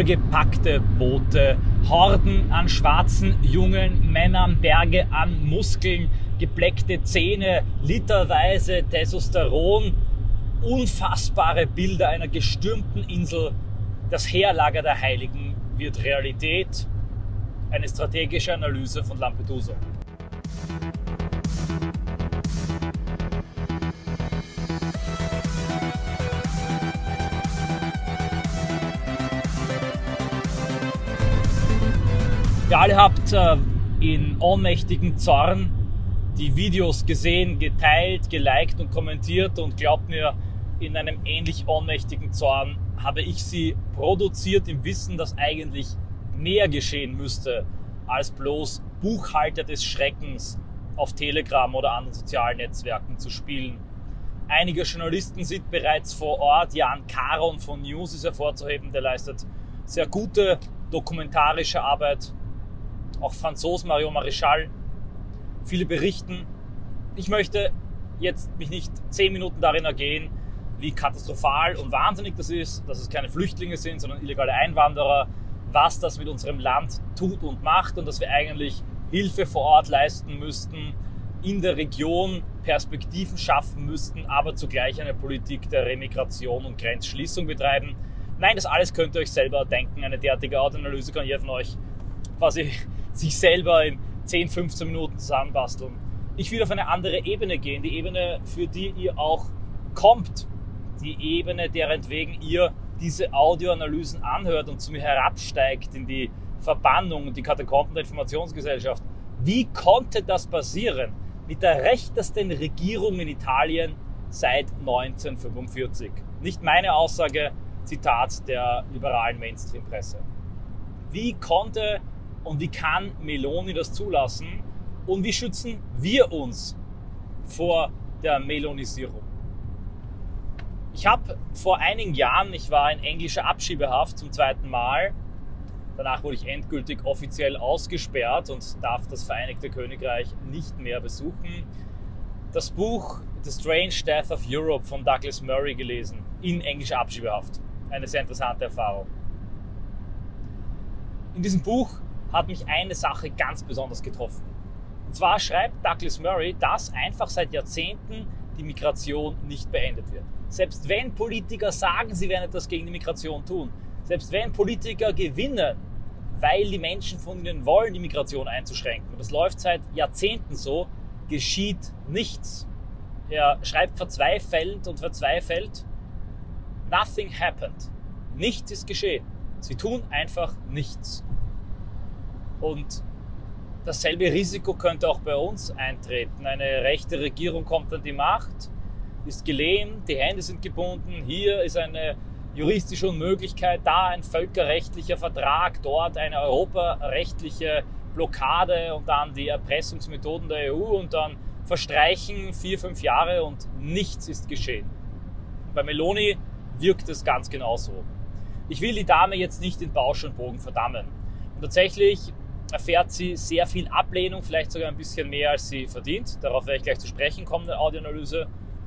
vollgepackte Boote, Horden an schwarzen jungen Männern, Berge an Muskeln, gebleckte Zähne, literweise Testosteron, unfassbare Bilder einer gestürmten Insel. Das Heerlager der Heiligen wird Realität. Eine strategische Analyse von Lampedusa. Ihr alle habt äh, in ohnmächtigen Zorn die Videos gesehen, geteilt, geliked und kommentiert und glaubt mir, in einem ähnlich ohnmächtigen Zorn habe ich sie produziert im Wissen, dass eigentlich mehr geschehen müsste, als bloß Buchhalter des Schreckens auf Telegram oder anderen sozialen Netzwerken zu spielen. Einige Journalisten sind bereits vor Ort. Jan Caron von News ist hervorzuheben, der leistet sehr gute dokumentarische Arbeit auch Franzos Mario Marichal, viele berichten. Ich möchte jetzt mich nicht zehn Minuten darin ergehen, wie katastrophal und wahnsinnig das ist, dass es keine Flüchtlinge sind, sondern illegale Einwanderer, was das mit unserem Land tut und macht und dass wir eigentlich Hilfe vor Ort leisten müssten, in der Region Perspektiven schaffen müssten, aber zugleich eine Politik der Remigration und Grenzschließung betreiben. Nein, das alles könnt ihr euch selber denken. Eine derartige Autoanalyse kann jeder von euch quasi sich selber in 10, 15 Minuten zusammenbasteln. Ich will auf eine andere Ebene gehen, die Ebene, für die ihr auch kommt, die Ebene, deren wegen ihr diese Audioanalysen anhört und zu mir herabsteigt in die Verbannung und die Katakomben der Informationsgesellschaft. Wie konnte das passieren mit der rechtesten Regierung in Italien seit 1945? Nicht meine Aussage, Zitat der liberalen Mainstream-Presse. Wie konnte und wie kann Meloni das zulassen und wie schützen wir uns vor der Melonisierung? Ich habe vor einigen Jahren, ich war in englischer Abschiebehaft zum zweiten Mal. Danach wurde ich endgültig offiziell ausgesperrt und darf das Vereinigte Königreich nicht mehr besuchen. Das Buch The Strange Death of Europe von Douglas Murray gelesen, in englischer Abschiebehaft. Eine sehr interessante Erfahrung. In diesem Buch hat mich eine Sache ganz besonders getroffen. Und zwar schreibt Douglas Murray, dass einfach seit Jahrzehnten die Migration nicht beendet wird. Selbst wenn Politiker sagen, sie werden etwas gegen die Migration tun, selbst wenn Politiker gewinnen, weil die Menschen von ihnen wollen, die Migration einzuschränken, und das läuft seit Jahrzehnten so, geschieht nichts. Er schreibt verzweifelnd und verzweifelt, nothing happened. Nichts ist geschehen. Sie tun einfach nichts. Und dasselbe Risiko könnte auch bei uns eintreten. Eine rechte Regierung kommt an die Macht, ist gelähmt, die Hände sind gebunden, hier ist eine juristische Unmöglichkeit, da ein völkerrechtlicher Vertrag, dort eine europarechtliche Blockade und dann die Erpressungsmethoden der EU und dann verstreichen vier, fünf Jahre und nichts ist geschehen. Bei Meloni wirkt es ganz genauso. Ich will die Dame jetzt nicht in Bausch und Bogen verdammen. Und tatsächlich erfährt sie sehr viel Ablehnung, vielleicht sogar ein bisschen mehr, als sie verdient. Darauf werde ich gleich zu sprechen kommen in der Audioanalyse.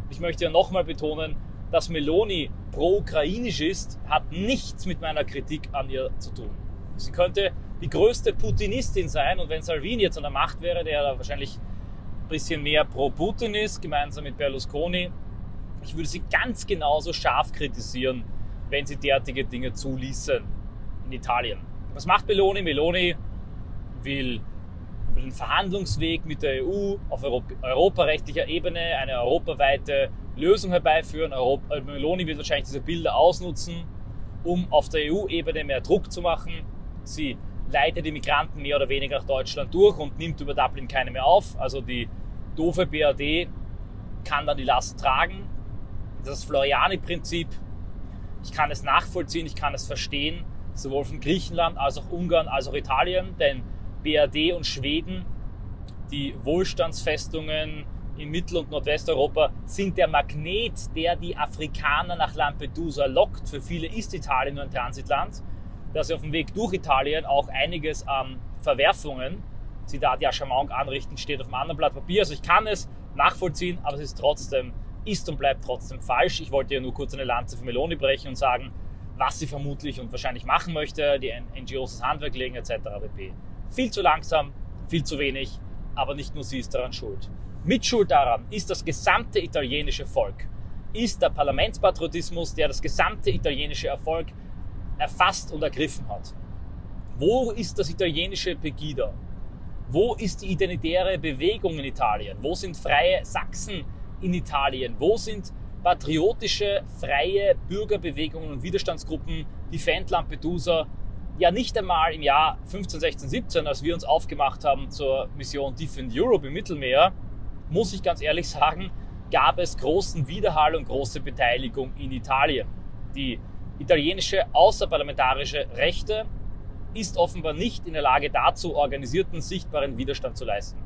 Ich möchte ja nochmal betonen, dass Meloni pro-ukrainisch ist, hat nichts mit meiner Kritik an ihr zu tun. Sie könnte die größte Putinistin sein und wenn Salvini jetzt an der Macht wäre, der da wahrscheinlich ein bisschen mehr pro-Putin ist, gemeinsam mit Berlusconi, ich würde sie ganz genauso scharf kritisieren, wenn sie derartige Dinge zuließen in Italien. Was macht Meloni? Meloni will über den Verhandlungsweg mit der EU auf europarechtlicher Ebene eine europaweite Lösung herbeiführen. Europa, Meloni wird wahrscheinlich diese Bilder ausnutzen, um auf der EU-Ebene mehr Druck zu machen. Sie leitet die Migranten mehr oder weniger nach Deutschland durch und nimmt über Dublin keine mehr auf. Also die doofe BRD kann dann die Last tragen. Das Floriani-Prinzip, ich kann es nachvollziehen, ich kann es verstehen, sowohl von Griechenland als auch Ungarn als auch Italien, denn BRD und Schweden, die Wohlstandsfestungen in Mittel- und Nordwesteuropa, sind der Magnet, der die Afrikaner nach Lampedusa lockt. Für viele ist Italien nur ein Transitland, dass sie auf dem Weg durch Italien auch einiges an Verwerfungen, Zitat Yashamonk, anrichten, steht auf einem anderen Blatt Papier. Also ich kann es nachvollziehen, aber es ist trotzdem, ist und bleibt trotzdem falsch. Ich wollte ja nur kurz eine Lanze für Meloni brechen und sagen, was sie vermutlich und wahrscheinlich machen möchte, die NGOs das Handwerk legen etc. pp. Viel zu langsam, viel zu wenig, aber nicht nur sie ist daran schuld. Mitschuld daran ist das gesamte italienische Volk, ist der Parlamentspatriotismus, der das gesamte italienische Erfolg erfasst und ergriffen hat. Wo ist das italienische Pegida? Wo ist die identitäre Bewegung in Italien? Wo sind freie Sachsen in Italien? Wo sind patriotische, freie Bürgerbewegungen und Widerstandsgruppen, die Fend Lampedusa, ja nicht einmal im Jahr 15, 16, 17, als wir uns aufgemacht haben zur Mission Defend Europe im Mittelmeer, muss ich ganz ehrlich sagen, gab es großen Widerhall und große Beteiligung in Italien. Die italienische außerparlamentarische Rechte ist offenbar nicht in der Lage dazu, organisierten, sichtbaren Widerstand zu leisten.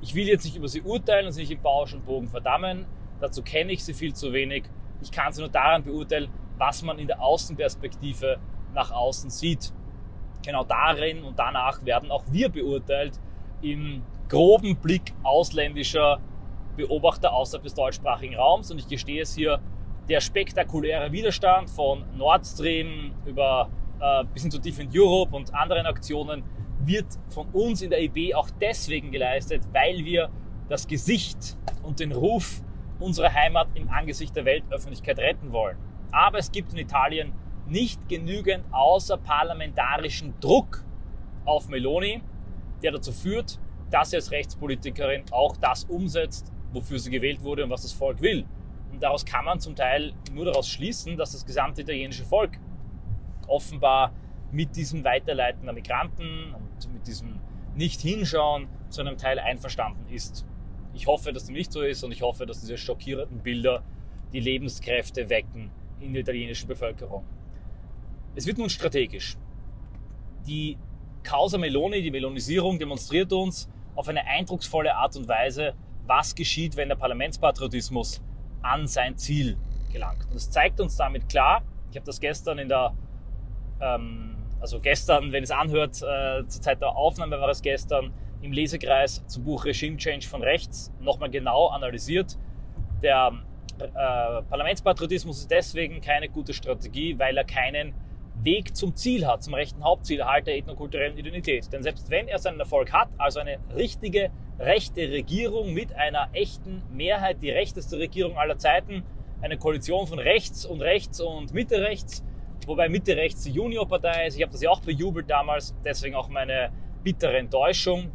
Ich will jetzt nicht über sie urteilen und sie nicht im Bausch und Bogen verdammen. Dazu kenne ich sie viel zu wenig. Ich kann sie nur daran beurteilen, was man in der Außenperspektive nach außen sieht. Genau darin und danach werden auch wir beurteilt im groben Blick ausländischer Beobachter außerhalb des deutschsprachigen Raums. Und ich gestehe es hier, der spektakuläre Widerstand von Nord Stream über äh, bis hin zu Defend Europe und anderen Aktionen wird von uns in der EB auch deswegen geleistet, weil wir das Gesicht und den Ruf unserer Heimat im Angesicht der Weltöffentlichkeit retten wollen. Aber es gibt in Italien nicht genügend außerparlamentarischen Druck auf Meloni, der dazu führt, dass sie als Rechtspolitikerin auch das umsetzt, wofür sie gewählt wurde und was das Volk will. Und daraus kann man zum Teil nur daraus schließen, dass das gesamte italienische Volk offenbar mit diesem Weiterleiten der Migranten und mit diesem Nicht-Hinschauen zu einem Teil einverstanden ist. Ich hoffe, dass dem nicht so ist und ich hoffe, dass diese schockierenden Bilder die Lebenskräfte wecken in der italienischen Bevölkerung. Es wird nun strategisch. Die Causa Meloni, die Melonisierung demonstriert uns auf eine eindrucksvolle Art und Weise, was geschieht, wenn der Parlamentspatriotismus an sein Ziel gelangt. Und es zeigt uns damit klar, ich habe das gestern in der ähm, also gestern, wenn es anhört, äh, zur Zeit der Aufnahme war es gestern, im Lesekreis zum Buch Regime Change von rechts nochmal genau analysiert. Der äh, Parlamentspatriotismus ist deswegen keine gute Strategie, weil er keinen Weg zum Ziel hat, zum rechten Hauptziel, Erhalt der ethnokulturellen Identität. Denn selbst wenn er seinen Erfolg hat, also eine richtige rechte Regierung mit einer echten Mehrheit, die rechteste Regierung aller Zeiten, eine Koalition von rechts und rechts und Mitte rechts, wobei Mitte rechts die Juniorpartei ist. Ich habe das ja auch bejubelt damals, deswegen auch meine bittere Enttäuschung.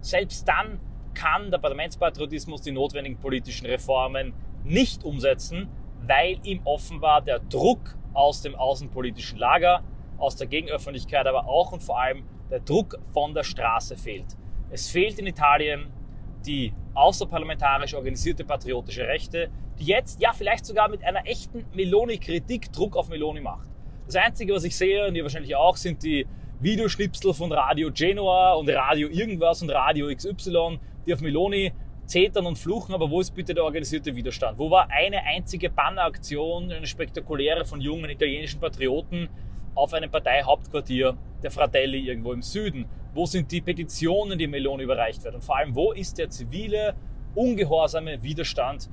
Selbst dann kann der Parlamentspatriotismus die notwendigen politischen Reformen nicht umsetzen, weil ihm offenbar der Druck aus dem außenpolitischen Lager, aus der Gegenöffentlichkeit, aber auch und vor allem der Druck von der Straße fehlt. Es fehlt in Italien die außerparlamentarisch organisierte patriotische Rechte, die jetzt ja vielleicht sogar mit einer echten Meloni-Kritik Druck auf Meloni macht. Das Einzige, was ich sehe, und ihr wahrscheinlich auch, sind die Videoschnipsel von Radio Genoa und Radio irgendwas und Radio XY, die auf Meloni zetern und fluchen, aber wo ist bitte der organisierte Widerstand? Wo war eine einzige Banneraktion, eine spektakuläre von jungen italienischen Patrioten auf einem Parteihauptquartier der Fratelli irgendwo im Süden? Wo sind die Petitionen, die Meloni überreicht werden? Und vor allem, wo ist der zivile, ungehorsame Widerstand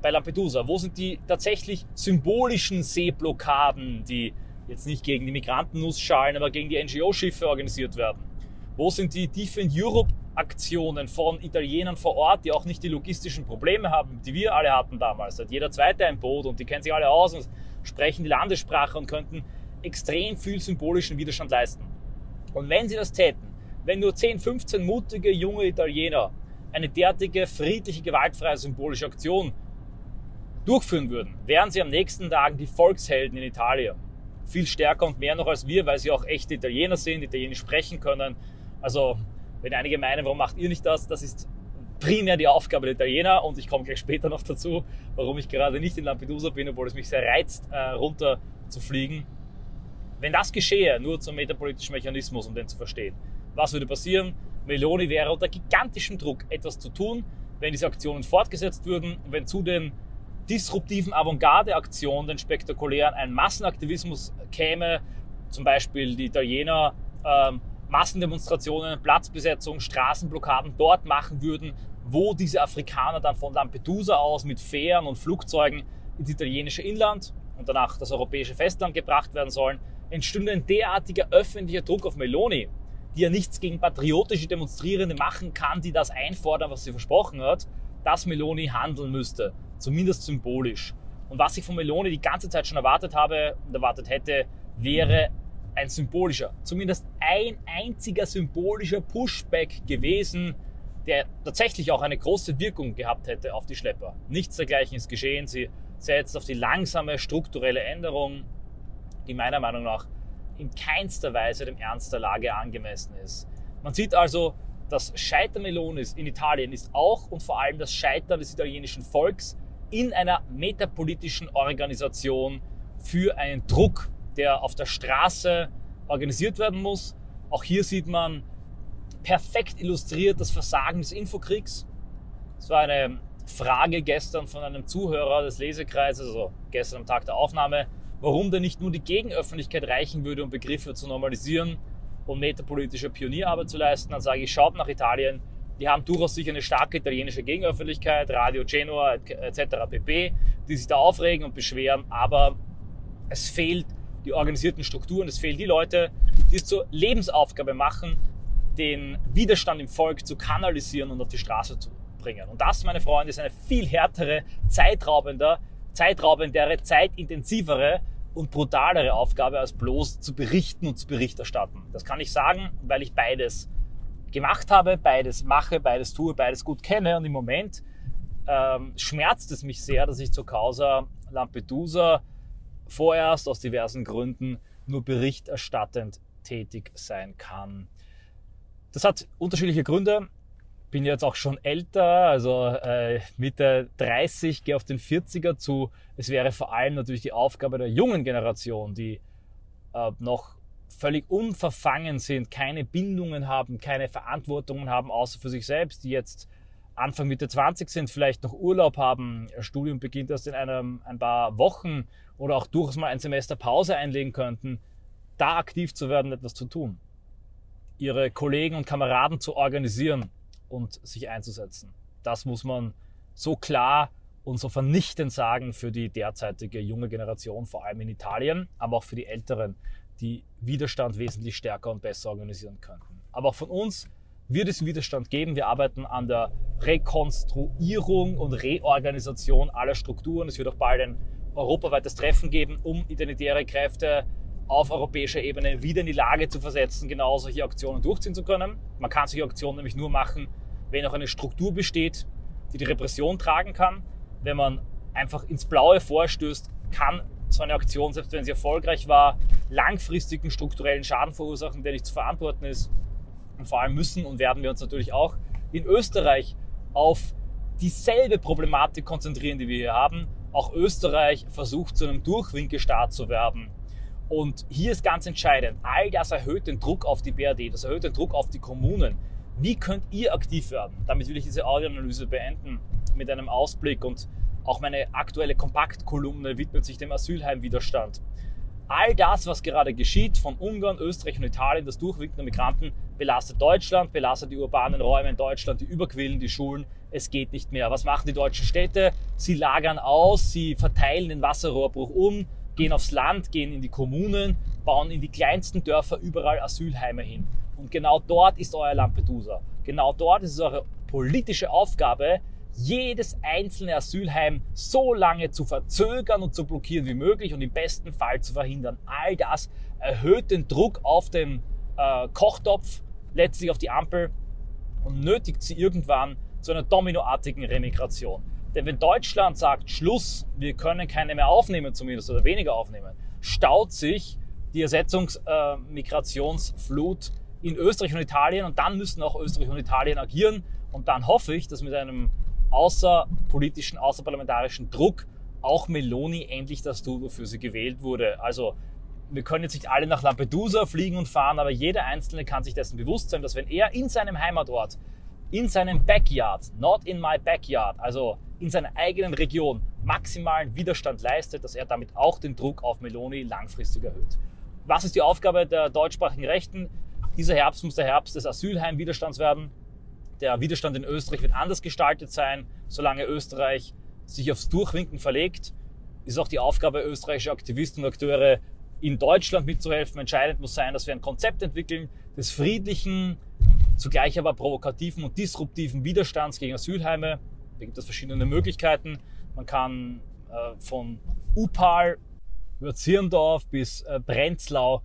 bei Lampedusa? Wo sind die tatsächlich symbolischen Seeblockaden, die jetzt nicht gegen die Migrantennussschalen, aber gegen die NGO-Schiffe organisiert werden? Wo sind die Defend Europe-Aktionen von Italienern vor Ort, die auch nicht die logistischen Probleme haben, die wir alle hatten damals? Da hat jeder Zweite ein Boot und die kennen sich alle aus und sprechen die Landessprache und könnten extrem viel symbolischen Widerstand leisten. Und wenn sie das täten, wenn nur 10, 15 mutige junge Italiener eine derartige friedliche, gewaltfreie symbolische Aktion durchführen würden, wären sie am nächsten Tag die Volkshelden in Italien. Viel stärker und mehr noch als wir, weil sie auch echte Italiener sind, Italienisch sprechen können. Also, wenn einige meinen, warum macht ihr nicht das? Das ist primär die Aufgabe der Italiener und ich komme gleich später noch dazu, warum ich gerade nicht in Lampedusa bin, obwohl es mich sehr reizt, äh, runter zu fliegen. Wenn das geschehe, nur zum metapolitischen Mechanismus, um den zu verstehen, was würde passieren? Meloni wäre unter gigantischem Druck, etwas zu tun, wenn diese Aktionen fortgesetzt würden, wenn zu den disruptiven Avantgarde-Aktionen, den spektakulären, ein Massenaktivismus käme, zum Beispiel die Italiener ähm, Massendemonstrationen, Platzbesetzung, Straßenblockaden dort machen würden, wo diese Afrikaner dann von Lampedusa aus mit Fähren und Flugzeugen ins italienische Inland und danach das europäische Festland gebracht werden sollen, entstünde ein derartiger öffentlicher Druck auf Meloni, die ja nichts gegen patriotische Demonstrierende machen kann, die das einfordern, was sie versprochen hat, dass Meloni handeln müsste, zumindest symbolisch. Und was ich von Meloni die ganze Zeit schon erwartet habe und erwartet hätte, wäre ein symbolischer, zumindest ein einziger symbolischer Pushback gewesen, der tatsächlich auch eine große Wirkung gehabt hätte auf die Schlepper. Nichts dergleichen ist geschehen. Sie setzt auf die langsame strukturelle Änderung, die meiner Meinung nach in keinster Weise dem Ernst der Lage angemessen ist. Man sieht also, das Scheitern Melonis in Italien ist auch und vor allem das Scheitern des italienischen Volks in einer metapolitischen Organisation für einen Druck, der auf der Straße organisiert werden muss. Auch hier sieht man perfekt illustriert das Versagen des Infokriegs. Es war eine Frage gestern von einem Zuhörer des Lesekreises, also gestern am Tag der Aufnahme, warum denn nicht nur die Gegenöffentlichkeit reichen würde, um Begriffe zu normalisieren und metapolitische Pionierarbeit zu leisten. Dann sage ich, schaut nach Italien. Die haben durchaus sicher eine starke italienische Gegenöffentlichkeit, Radio Genua etc. pp., die sich da aufregen und beschweren, aber es fehlt die organisierten Strukturen, es fehlen die Leute, die es zur Lebensaufgabe machen, den Widerstand im Volk zu kanalisieren und auf die Straße zu bringen. Und das, meine Freunde, ist eine viel härtere, zeitraubender, zeitraubendere, zeitintensivere und brutalere Aufgabe, als bloß zu berichten und zu Bericht erstatten. Das kann ich sagen, weil ich beides gemacht habe, beides mache, beides tue, beides gut kenne. Und im Moment ähm, schmerzt es mich sehr, dass ich zur Causa Lampedusa vorerst aus diversen Gründen nur berichterstattend tätig sein kann. Das hat unterschiedliche Gründe. Bin jetzt auch schon älter, also äh, Mitte 30, gehe auf den 40er zu. Es wäre vor allem natürlich die Aufgabe der jungen Generation, die äh, noch völlig unverfangen sind, keine Bindungen haben, keine Verantwortungen haben, außer für sich selbst, die jetzt Anfang Mitte 20 sind, vielleicht noch Urlaub haben, Studium beginnt erst in einem, ein paar Wochen oder auch durchaus mal ein Semester Pause einlegen könnten, da aktiv zu werden, etwas zu tun ihre Kollegen und Kameraden zu organisieren und sich einzusetzen. Das muss man so klar und so vernichtend sagen für die derzeitige junge Generation, vor allem in Italien, aber auch für die Älteren, die Widerstand wesentlich stärker und besser organisieren könnten. Aber auch von uns wird es Widerstand geben. Wir arbeiten an der Rekonstruierung und Reorganisation aller Strukturen. Es wird auch bald ein europaweites Treffen geben, um identitäre Kräfte auf europäischer Ebene wieder in die Lage zu versetzen, genau solche Aktionen durchziehen zu können. Man kann solche Aktionen nämlich nur machen, wenn auch eine Struktur besteht, die die Repression tragen kann. Wenn man einfach ins Blaue vorstößt, kann so eine Aktion, selbst wenn sie erfolgreich war, langfristigen strukturellen Schaden verursachen, der nicht zu verantworten ist. Und vor allem müssen und werden wir uns natürlich auch in Österreich auf dieselbe Problematik konzentrieren, die wir hier haben. Auch Österreich versucht, zu einem Durchwinkelstaat zu werden und hier ist ganz entscheidend, all das erhöht den Druck auf die BRD, das erhöht den Druck auf die Kommunen. Wie könnt ihr aktiv werden? Damit will ich diese Audioanalyse beenden mit einem Ausblick und auch meine aktuelle Kompaktkolumne widmet sich dem Asylheimwiderstand. All das, was gerade geschieht von Ungarn, Österreich und Italien, das Durchwinken der Migranten, belastet Deutschland, belastet die urbanen Räume in Deutschland, die überquillen die Schulen. Es geht nicht mehr. Was machen die deutschen Städte? Sie lagern aus, sie verteilen den Wasserrohrbruch um, gehen aufs Land, gehen in die Kommunen, bauen in die kleinsten Dörfer überall Asylheime hin. Und genau dort ist euer Lampedusa. Genau dort ist es eure politische Aufgabe, jedes einzelne Asylheim so lange zu verzögern und zu blockieren wie möglich und im besten Fall zu verhindern. All das erhöht den Druck auf den äh, Kochtopf, letztlich auf die Ampel und nötigt sie irgendwann zu einer dominoartigen Remigration. Denn wenn Deutschland sagt, Schluss, wir können keine mehr aufnehmen zumindest oder weniger aufnehmen, staut sich die Ersetzungsmigrationsflut äh, in Österreich und Italien und dann müssen auch Österreich und Italien agieren und dann hoffe ich, dass mit einem außerpolitischen, außerparlamentarischen Druck auch Meloni endlich das tut, wofür sie gewählt wurde. Also wir können jetzt nicht alle nach Lampedusa fliegen und fahren, aber jeder Einzelne kann sich dessen bewusst sein, dass wenn er in seinem Heimatort, in seinem Backyard, not in my backyard, also in seiner eigenen Region maximalen Widerstand leistet, dass er damit auch den Druck auf Meloni langfristig erhöht. Was ist die Aufgabe der deutschsprachigen Rechten? Dieser Herbst muss der Herbst des Asylheim-Widerstands werden. Der Widerstand in Österreich wird anders gestaltet sein, solange Österreich sich aufs Durchwinken verlegt. ist auch die Aufgabe österreichischer Aktivisten und Akteure in Deutschland mitzuhelfen. Entscheidend muss sein, dass wir ein Konzept entwickeln des friedlichen, zugleich aber provokativen und disruptiven Widerstands gegen Asylheime. Da gibt es verschiedene Möglichkeiten. Man kann äh, von Upal über Zirndorf bis äh, Brenzlau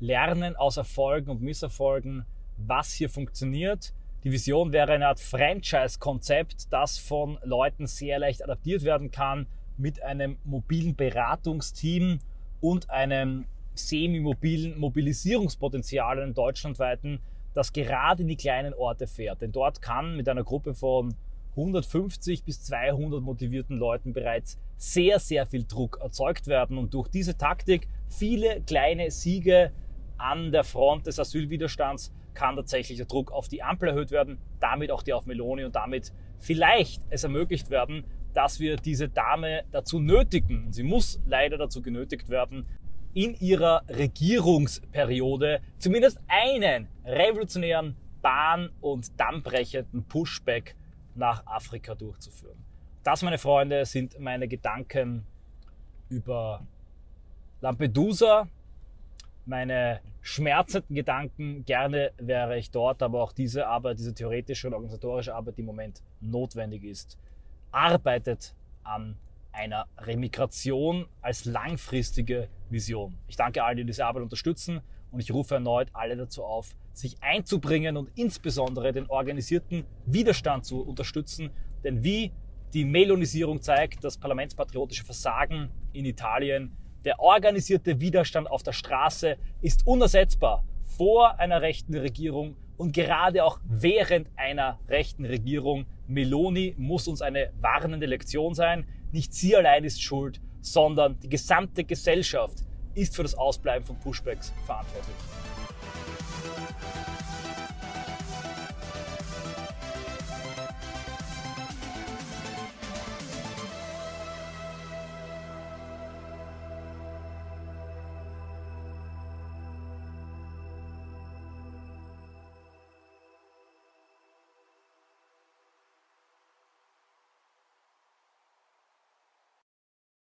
lernen aus Erfolgen und Misserfolgen, was hier funktioniert. Die Vision wäre eine Art Franchise-Konzept, das von Leuten sehr leicht adaptiert werden kann mit einem mobilen Beratungsteam und einem semi-mobilen Mobilisierungspotenzial, einem deutschlandweiten, das gerade in die kleinen Orte fährt. Denn dort kann mit einer Gruppe von 150 bis 200 motivierten Leuten bereits sehr, sehr viel Druck erzeugt werden und durch diese Taktik viele kleine Siege an der Front des Asylwiderstands kann tatsächlich der Druck auf die Ampel erhöht werden, damit auch die auf Meloni und damit vielleicht es ermöglicht werden, dass wir diese Dame dazu nötigen, sie muss leider dazu genötigt werden, in ihrer Regierungsperiode zumindest einen revolutionären, bahn- und dammbrechenden Pushback nach Afrika durchzuführen. Das, meine Freunde, sind meine Gedanken über Lampedusa, meine schmerzenden Gedanken. Gerne wäre ich dort, aber auch diese Arbeit, diese theoretische und organisatorische Arbeit, die im Moment notwendig ist, arbeitet an einer Remigration als langfristige Vision. Ich danke allen, die diese Arbeit unterstützen und ich rufe erneut alle dazu auf, sich einzubringen und insbesondere den organisierten Widerstand zu unterstützen. Denn wie die Melonisierung zeigt, das parlamentspatriotische Versagen in Italien, der organisierte Widerstand auf der Straße ist unersetzbar vor einer rechten Regierung und gerade auch während einer rechten Regierung. Meloni muss uns eine warnende Lektion sein. Nicht sie allein ist schuld, sondern die gesamte Gesellschaft ist für das Ausbleiben von Pushbacks verantwortlich.